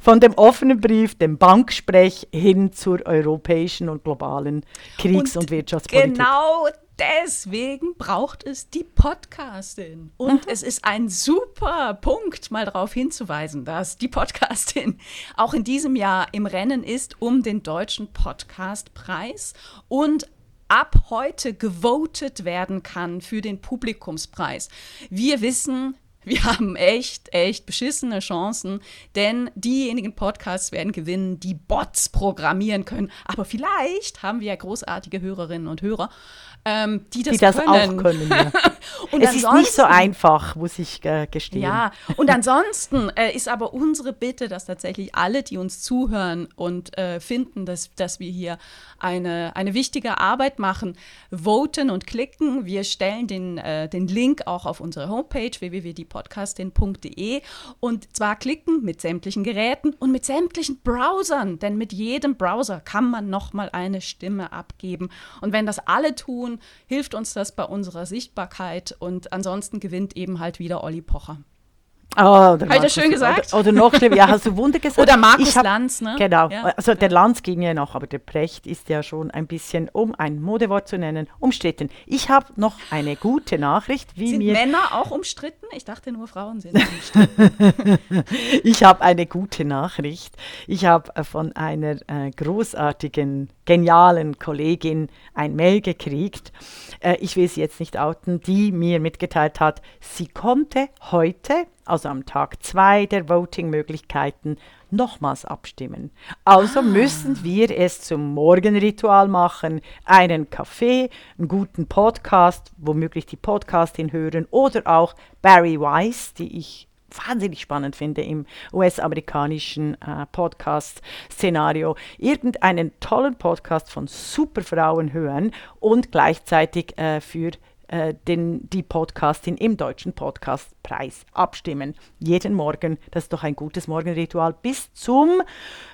von von dem offenen Brief, dem Banksprech hin zur europäischen und globalen Kriegs- und, und Wirtschaftspolitik. Genau deswegen braucht es die Podcastin. Und mhm. es ist ein super Punkt, mal darauf hinzuweisen, dass die Podcastin (laughs) auch in diesem Jahr im Rennen ist um den deutschen Podcastpreis und ab heute gewotet werden kann für den Publikumspreis. Wir wissen, wir haben echt, echt beschissene Chancen, denn diejenigen Podcasts werden gewinnen, die Bots programmieren können. Aber vielleicht haben wir ja großartige Hörerinnen und Hörer, ähm, die das, die das können. auch können. Ja. (laughs) und es ist nicht so einfach, muss ich äh, gestehen. Ja, und ansonsten äh, ist aber unsere Bitte, dass tatsächlich alle, die uns zuhören und äh, finden, dass, dass wir hier eine, eine wichtige Arbeit machen, voten und klicken. Wir stellen den, äh, den Link auch auf unsere Homepage www.diepodcastin.de und zwar klicken mit sämtlichen Geräten und mit sämtlichen Browsern, denn mit jedem Browser kann man nochmal eine Stimme abgeben. Und wenn das alle tun, hilft uns das bei unserer Sichtbarkeit und ansonsten gewinnt eben halt wieder Olli Pocher. Oh, oder Hat er schön gesagt? Oder, oder, noch schlimmer, ja, hast du Wunder gesagt. (laughs) Oder Markus hab, Lanz, ne? Genau, ja. also der Lanz ging ja noch, aber der Precht ist ja schon ein bisschen, um ein Modewort zu nennen, umstritten. Ich habe noch eine gute Nachricht, wie sind mir... Männer auch umstritten? Ich dachte nur Frauen sind (laughs) umstritten. ich habe eine gute Nachricht. Ich habe äh, von einer äh, großartigen, genialen Kollegin ein Mail gekriegt, äh, ich will sie jetzt nicht outen, die mir mitgeteilt hat, sie konnte heute also am Tag zwei der Voting-Möglichkeiten, nochmals abstimmen. Also ah. müssen wir es zum Morgenritual machen, einen Kaffee, einen guten Podcast, womöglich die Podcastin hören oder auch Barry Weiss, die ich wahnsinnig spannend finde im US-amerikanischen äh, Podcast-Szenario, irgendeinen tollen Podcast von Superfrauen hören und gleichzeitig äh, für äh, den, die Podcastin im Deutschen Podcastpreis abstimmen. Jeden Morgen, das ist doch ein gutes Morgenritual, bis zum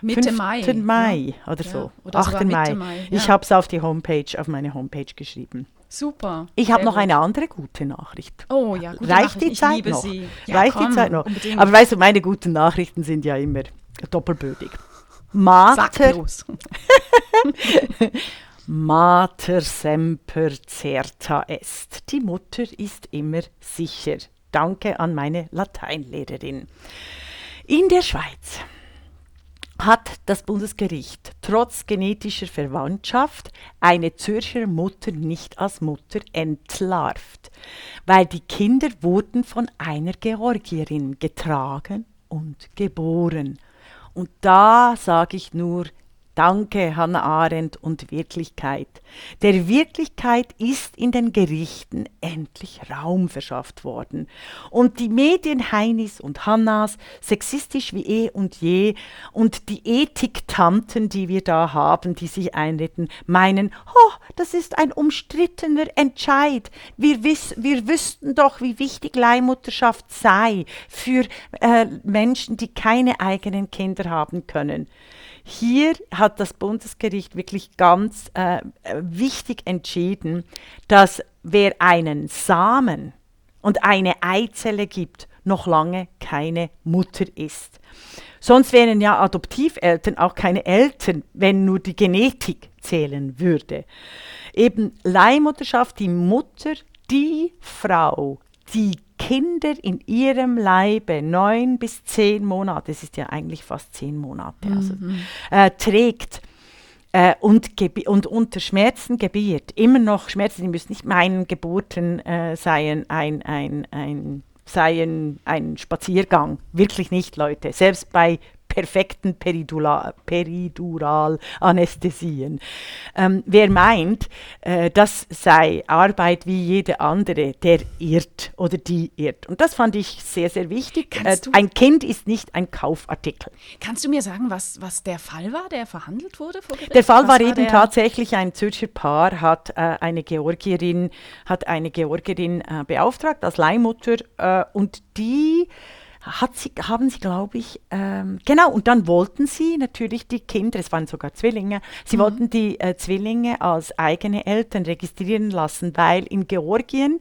Mitte 5. Mai, Mai ja. oder ja. so. Oder 8. Mai. Mai ja. Ich habe es auf die Homepage, auf meine Homepage geschrieben. Super. Ich habe noch gut. eine andere gute Nachricht. Oh ja, gute Reicht Nachricht. die Ich Zeit liebe noch? Sie. Ja, Reicht komm, die Zeit noch? unbedingt. Aber weißt du, meine guten Nachrichten sind ja immer doppelbödig. Mater. (laughs) Mater semper certa est. Die Mutter ist immer sicher. Danke an meine Lateinlehrerin. In der Schweiz hat das Bundesgericht trotz genetischer Verwandtschaft eine Zürcher Mutter nicht als Mutter entlarvt, weil die Kinder wurden von einer Georgierin getragen und geboren. Und da sage ich nur, Danke, Hannah Arendt und Wirklichkeit. Der Wirklichkeit ist in den Gerichten endlich Raum verschafft worden. Und die Medien Heinis und Hannas, sexistisch wie eh und je, und die Ethiktanten, die wir da haben, die sich einreden, meinen, oh, das ist ein umstrittener Entscheid. Wir, wiss, wir wüssten doch, wie wichtig Leihmutterschaft sei für äh, Menschen, die keine eigenen Kinder haben können. Hier hat das Bundesgericht wirklich ganz äh, wichtig entschieden, dass wer einen Samen und eine Eizelle gibt, noch lange keine Mutter ist. Sonst wären ja Adoptiveltern auch keine Eltern, wenn nur die Genetik zählen würde. Eben Leihmutterschaft, die Mutter, die Frau, die Kinder in ihrem Leibe neun bis zehn Monate, es ist ja eigentlich fast zehn Monate, also, mhm. äh, trägt äh, und, und unter Schmerzen gebiert, immer noch Schmerzen, die müssen nicht meinen, Geburten äh, seien ein, ein, ein seien ein Spaziergang. Wirklich nicht, Leute. Selbst bei perfekten Peridural-Anästhesien. Ähm, wer meint, äh, das sei Arbeit wie jede andere, der irrt oder die irrt. Und das fand ich sehr, sehr wichtig. Äh, ein Kind ist nicht ein Kaufartikel. Kannst du mir sagen, was, was der Fall war, der verhandelt wurde? Der Fall was war eben tatsächlich ein Zürcher Paar, hat äh, eine Georgierin, hat eine Georgierin äh, beauftragt als Leihmutter äh, und die hat sie, haben sie, glaube ich, ähm, genau, und dann wollten sie natürlich die Kinder, es waren sogar Zwillinge, sie mhm. wollten die äh, Zwillinge als eigene Eltern registrieren lassen, weil in Georgien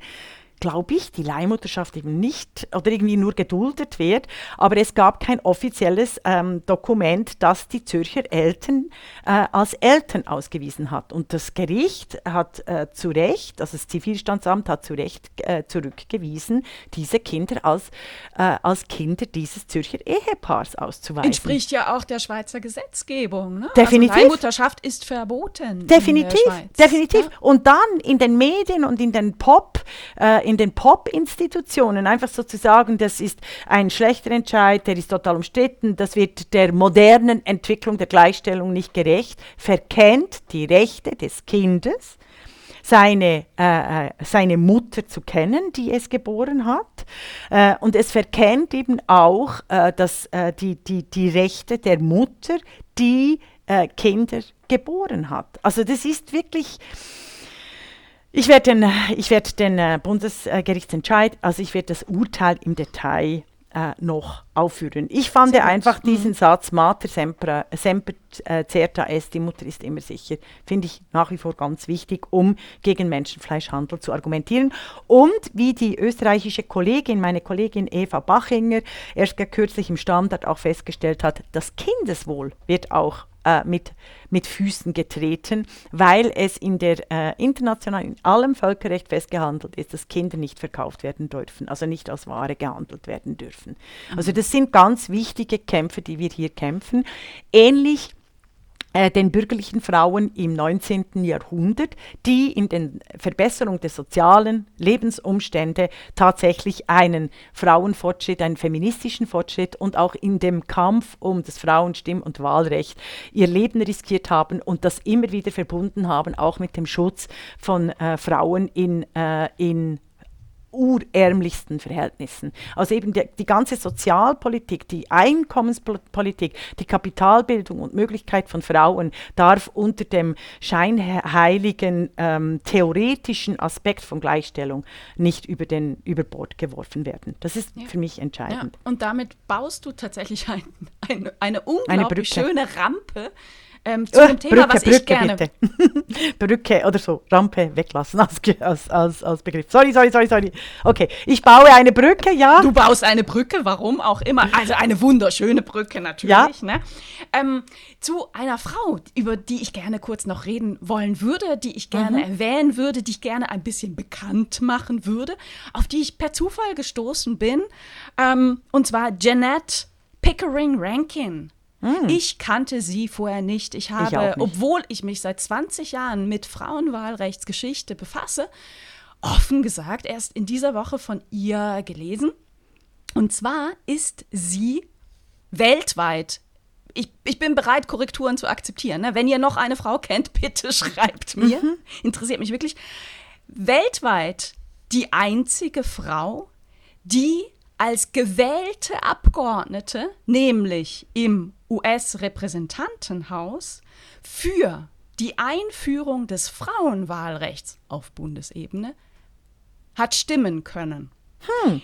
glaube ich, die Leihmutterschaft eben nicht oder irgendwie nur geduldet wird. Aber es gab kein offizielles ähm, Dokument, das die Zürcher Eltern äh, als Eltern ausgewiesen hat. Und das Gericht hat äh, zu Recht, also das Zivilstandsamt hat zu Recht äh, zurückgewiesen, diese Kinder als, äh, als Kinder dieses Zürcher Ehepaars auszuweisen. Entspricht ja auch der Schweizer Gesetzgebung. Ne? Definitiv. Also Leihmutterschaft ist verboten. Definitiv, definitiv. Ja? Und dann in den Medien und in den Pop, äh, in den Pop-Institutionen einfach so zu sagen, das ist ein schlechter Entscheid, der ist total umstritten, das wird der modernen Entwicklung der Gleichstellung nicht gerecht, verkennt die Rechte des Kindes, seine, äh, äh, seine Mutter zu kennen, die es geboren hat. Äh, und es verkennt eben auch äh, dass, äh, die, die, die Rechte der Mutter, die äh, Kinder geboren hat. Also das ist wirklich ich werde den, ich werd den äh, Bundesgerichtsentscheid, also ich werde das Urteil im Detail äh, noch aufführen. Ich fand einfach mhm. diesen Satz, Mater semper, semper äh, certa est, die Mutter ist immer sicher, finde ich nach wie vor ganz wichtig, um gegen Menschenfleischhandel zu argumentieren. Und wie die österreichische Kollegin, meine Kollegin Eva Bachinger, erst kürzlich im Standard auch festgestellt hat, das Kindeswohl wird auch äh, mit, mit Füßen getreten, weil es in der äh, international, in allem Völkerrecht festgehandelt ist, dass Kinder nicht verkauft werden dürfen, also nicht als Ware gehandelt werden dürfen. Also das sind ganz wichtige Kämpfe, die wir hier kämpfen. Ähnlich äh, den bürgerlichen Frauen im 19. Jahrhundert, die in der Verbesserung der sozialen Lebensumstände tatsächlich einen Frauenfortschritt, einen feministischen Fortschritt und auch in dem Kampf um das Frauenstimm- und Wahlrecht ihr Leben riskiert haben und das immer wieder verbunden haben, auch mit dem Schutz von äh, Frauen in, äh, in urärmlichsten Verhältnissen. Also eben die, die, ganze Sozialpolitik, die Einkommenspolitik, die Kapitalbildung und Möglichkeit von Frauen darf unter dem scheinheiligen ähm, theoretischen Aspekt von Gleichstellung nicht über, den, über Bord geworfen werden. Das ist ja. für mich entscheidend. Ja. Und damit baust du tatsächlich ein, ein, eine unglaublich eine schöne Rampe ähm, zu oh, dem Thema, Brücke, was Brücke, ich gerne. Bitte. (laughs) Brücke oder so, Rampe weglassen als, als, als, als Begriff. Sorry, sorry, sorry, sorry. Okay, ich baue eine Brücke, ja. Du baust eine Brücke, warum auch immer. Also eine wunderschöne Brücke natürlich. Ja. Ne? Ähm, zu einer Frau, über die ich gerne kurz noch reden wollen würde, die ich gerne mhm. erwähnen würde, die ich gerne ein bisschen bekannt machen würde, auf die ich per Zufall gestoßen bin. Ähm, und zwar Jeanette Pickering Rankin. Hm. Ich kannte sie vorher nicht. Ich habe, ich nicht. obwohl ich mich seit 20 Jahren mit Frauenwahlrechtsgeschichte befasse, offen gesagt erst in dieser Woche von ihr gelesen. Und zwar ist sie weltweit ich, ich, bin bereit, Korrekturen zu akzeptieren. Ne? Wenn ihr noch eine Frau kennt, bitte (laughs) schreibt mir. Mhm. Interessiert mich wirklich. Weltweit die einzige Frau, die als gewählte Abgeordnete, nämlich im US-Repräsentantenhaus für die Einführung des Frauenwahlrechts auf Bundesebene hat stimmen können. Hm.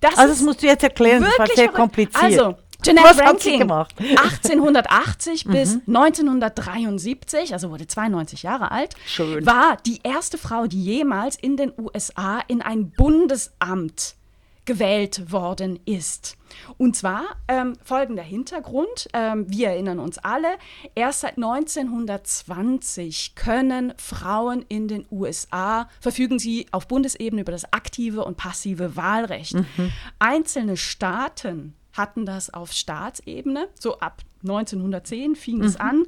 Das also das musst du jetzt erklären, das war sehr kompliziert. Also, Jeanette Rankin, 1880 (laughs) bis 1973, mhm. also wurde 92 Jahre alt, Schön. war die erste Frau, die jemals in den USA in ein Bundesamt gewählt worden ist. Und zwar ähm, folgender Hintergrund. Ähm, wir erinnern uns alle, erst seit 1920 können Frauen in den USA, verfügen sie auf Bundesebene über das aktive und passive Wahlrecht. Mhm. Einzelne Staaten hatten das auf Staatsebene, so ab 1910 fing mhm. es an.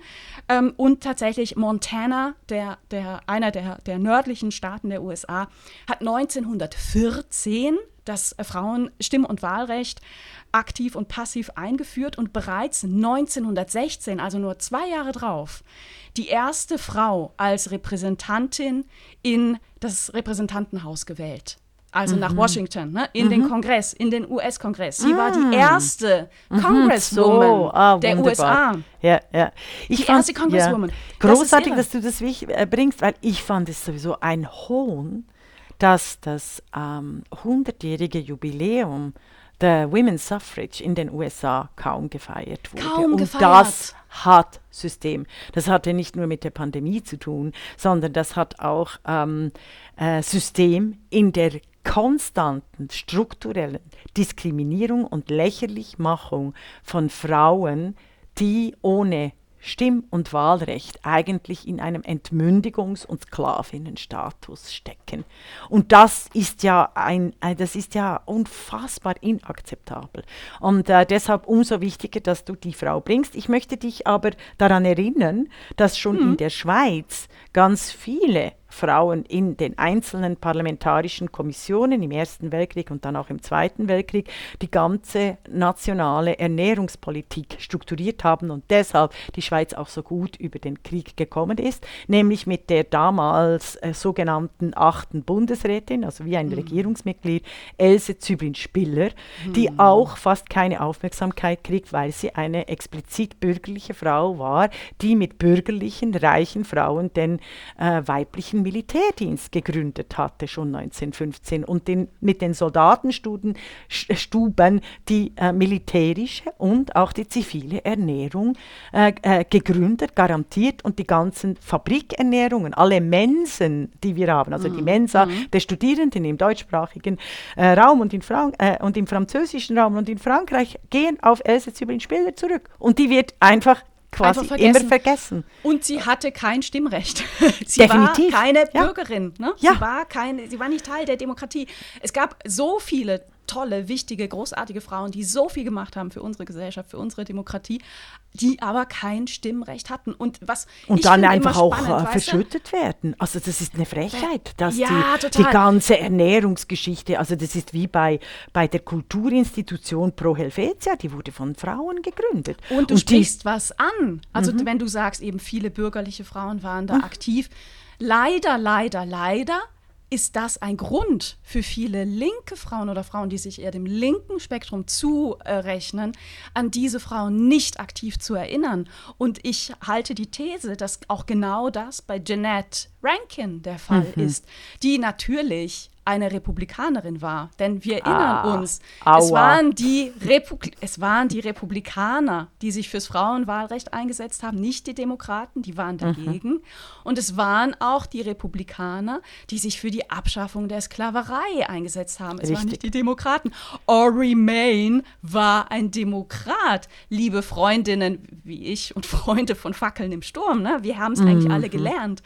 Ähm, und tatsächlich Montana, der, der, einer der, der nördlichen Staaten der USA, hat 1914 das Frauenstimm- und Wahlrecht aktiv und passiv eingeführt und bereits 1916, also nur zwei Jahre drauf, die erste Frau als Repräsentantin in das Repräsentantenhaus gewählt. Also mhm. nach Washington, ne? in mhm. den Kongress, in den US-Kongress. Sie ah. war die ah. erste mhm. Congresswoman so. ah, der USA. Ja, ja. Ich die fand, erste Congresswoman. Ja. Großartig, das dass du das äh, bringst, weil ich fand es sowieso ein Hohn, dass das ähm, 100-jährige Jubiläum der Women's Suffrage in den USA kaum gefeiert wurde. Kaum Und gefeiert. das hat System. Das hatte nicht nur mit der Pandemie zu tun, sondern das hat auch ähm, äh, System in der konstanten strukturellen Diskriminierung und Lächerlichmachung von Frauen, die ohne Stimm- und Wahlrecht eigentlich in einem Entmündigungs- und Sklavinnenstatus stecken. Und das ist ja ein, äh, das ist ja unfassbar inakzeptabel. Und äh, deshalb umso wichtiger, dass du die Frau bringst. Ich möchte dich aber daran erinnern, dass schon mhm. in der Schweiz ganz viele Frauen in den einzelnen parlamentarischen Kommissionen im Ersten Weltkrieg und dann auch im Zweiten Weltkrieg die ganze nationale Ernährungspolitik strukturiert haben und deshalb die Schweiz auch so gut über den Krieg gekommen ist, nämlich mit der damals äh, sogenannten achten Bundesrätin, also wie ein mhm. Regierungsmitglied, Else Züblin-Spiller, mhm. die auch fast keine Aufmerksamkeit kriegt, weil sie eine explizit bürgerliche Frau war, die mit bürgerlichen, reichen Frauen den äh, weiblichen Militärdienst gegründet hatte, schon 1915, und den, mit den Soldatenstuben Stuben die äh, militärische und auch die zivile Ernährung äh, äh, gegründet, garantiert und die ganzen Fabrikernährungen, alle Mensen, die wir haben, also mhm. die Mensa mhm. der Studierenden im deutschsprachigen äh, Raum und, in Frank äh, und im französischen Raum und in Frankreich, gehen auf Else Zübelin-Spiller zurück. Und die wird einfach quasi vergessen. immer vergessen. Und sie hatte kein Stimmrecht. (laughs) sie Definitiv. war keine ja. Bürgerin. Ne? Ja. Sie, war keine, sie war nicht Teil der Demokratie. Es gab so viele tolle, wichtige, großartige Frauen, die so viel gemacht haben für unsere Gesellschaft, für unsere Demokratie, die aber kein Stimmrecht hatten. Und was und dann einfach auch spannend, verschüttet werden. Also das ist eine Frechheit, dass ja, die, die, ganze Ernährungsgeschichte, also das ist wie bei, bei der Kulturinstitution Pro Helvetia, die wurde von Frauen gegründet. Und du und sprichst die, was an. Also mhm. wenn du sagst, eben viele bürgerliche Frauen waren da mhm. aktiv. Leider, leider, leider ist das ein Grund für viele linke Frauen oder Frauen, die sich eher dem linken Spektrum zurechnen, an diese Frauen nicht aktiv zu erinnern. Und ich halte die These, dass auch genau das bei Jeanette Rankin der Fall mhm. ist, die natürlich eine Republikanerin war. Denn wir erinnern ah, uns, es waren, die es waren die Republikaner, die sich fürs Frauenwahlrecht eingesetzt haben, nicht die Demokraten, die waren mhm. dagegen. Mhm. Und es waren auch die Republikaner, die sich für die Abschaffung der Sklaverei eingesetzt haben. Es Richtig. waren nicht die Demokraten. Ori Main war ein Demokrat. Liebe Freundinnen wie ich und Freunde von Fackeln im Sturm, ne? wir haben es mhm. eigentlich alle gelernt.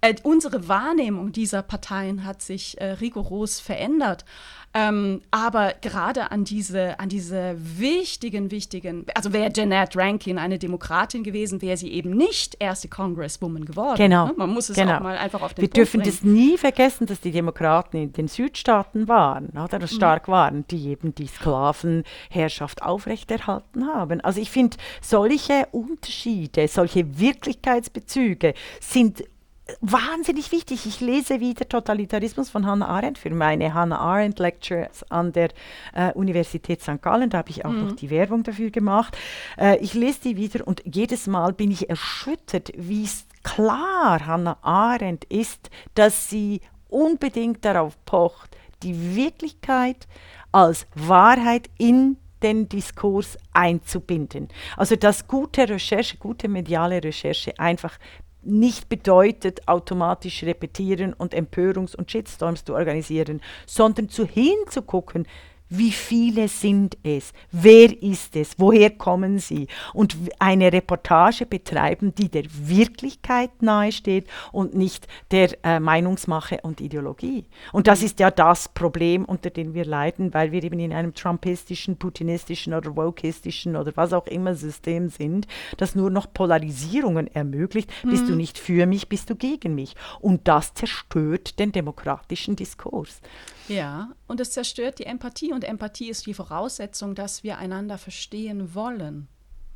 Äh, unsere Wahrnehmung dieser Parteien hat sich äh, rigoros verändert. Ähm, aber gerade an diese, an diese wichtigen, wichtigen, also wäre Jeanette Rankin eine Demokratin gewesen, wäre sie eben nicht erste Congresswoman geworden. Genau. Ne? Man muss es genau. auch mal einfach auf den Wir Punkt dürfen bringen. das nie vergessen, dass die Demokraten in den Südstaaten waren, oder stark mhm. waren, die eben die Sklavenherrschaft aufrechterhalten haben. Also ich finde, solche Unterschiede, solche Wirklichkeitsbezüge sind wahnsinnig wichtig. Ich lese wieder Totalitarismus von Hannah Arendt für meine Hannah Arendt Lectures an der äh, Universität St. Gallen. Da habe ich auch mhm. noch die Werbung dafür gemacht. Äh, ich lese die wieder und jedes Mal bin ich erschüttert, wie klar Hannah Arendt ist, dass sie unbedingt darauf pocht, die Wirklichkeit als Wahrheit in den Diskurs einzubinden. Also dass gute Recherche, gute mediale Recherche einfach nicht bedeutet, automatisch repetieren und Empörungs- und Shitstorms zu organisieren, sondern zu hinzugucken, wie viele sind es? Wer ist es? Woher kommen sie? Und eine Reportage betreiben, die der Wirklichkeit nahesteht und nicht der äh, Meinungsmache und Ideologie. Und das ist ja das Problem, unter dem wir leiden, weil wir eben in einem trumpistischen, putinistischen oder wokistischen oder was auch immer System sind, das nur noch Polarisierungen ermöglicht. Mhm. Bist du mhm. nicht für mich, bist du gegen mich. Und das zerstört den demokratischen Diskurs. Ja, und es zerstört die Empathie und Empathie ist die Voraussetzung, dass wir einander verstehen wollen.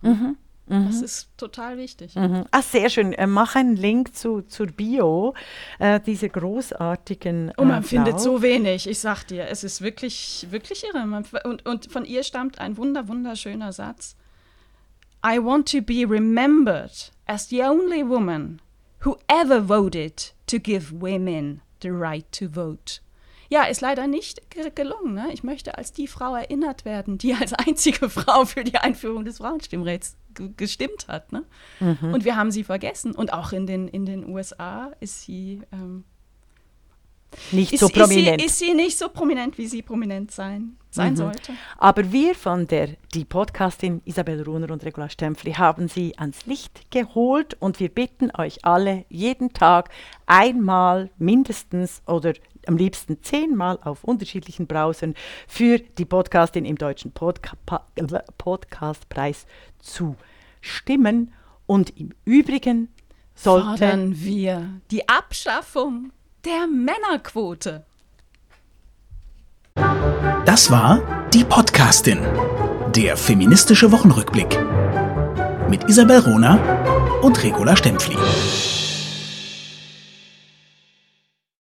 Mhm. Mhm. Das ist total wichtig. Mhm. Ah, sehr schön. Äh, mach einen Link zu, zur Bio äh, dieser großartigen. Äh, und man Frau. findet so wenig, ich sag dir. Es ist wirklich, wirklich irre. Man, und, und von ihr stammt ein wunder, wunderschöner Satz. I want to be remembered as the only woman who ever voted to give women the right to vote. Ja, ist leider nicht gelungen. Ne? Ich möchte als die Frau erinnert werden, die als einzige (laughs) Frau für die Einführung des Frauenstimmrechts gestimmt hat. Ne? Mhm. Und wir haben sie vergessen. Und auch in den, in den USA ist sie. Ähm, nicht ist, so prominent. Ist sie, ist sie, nicht so prominent, wie sie prominent sein, sein mhm. sollte. Aber wir von der, die Podcastin Isabel Runer und Regula Stempfli haben sie ans Licht geholt und wir bitten euch alle jeden Tag einmal mindestens oder am liebsten zehnmal auf unterschiedlichen Browsern für die Podcastin im deutschen Podca Podcastpreis zu stimmen. Und im Übrigen sollten fordern wir die Abschaffung der Männerquote. Das war die Podcastin, der feministische Wochenrückblick mit Isabel Rona und Regula Stempfli.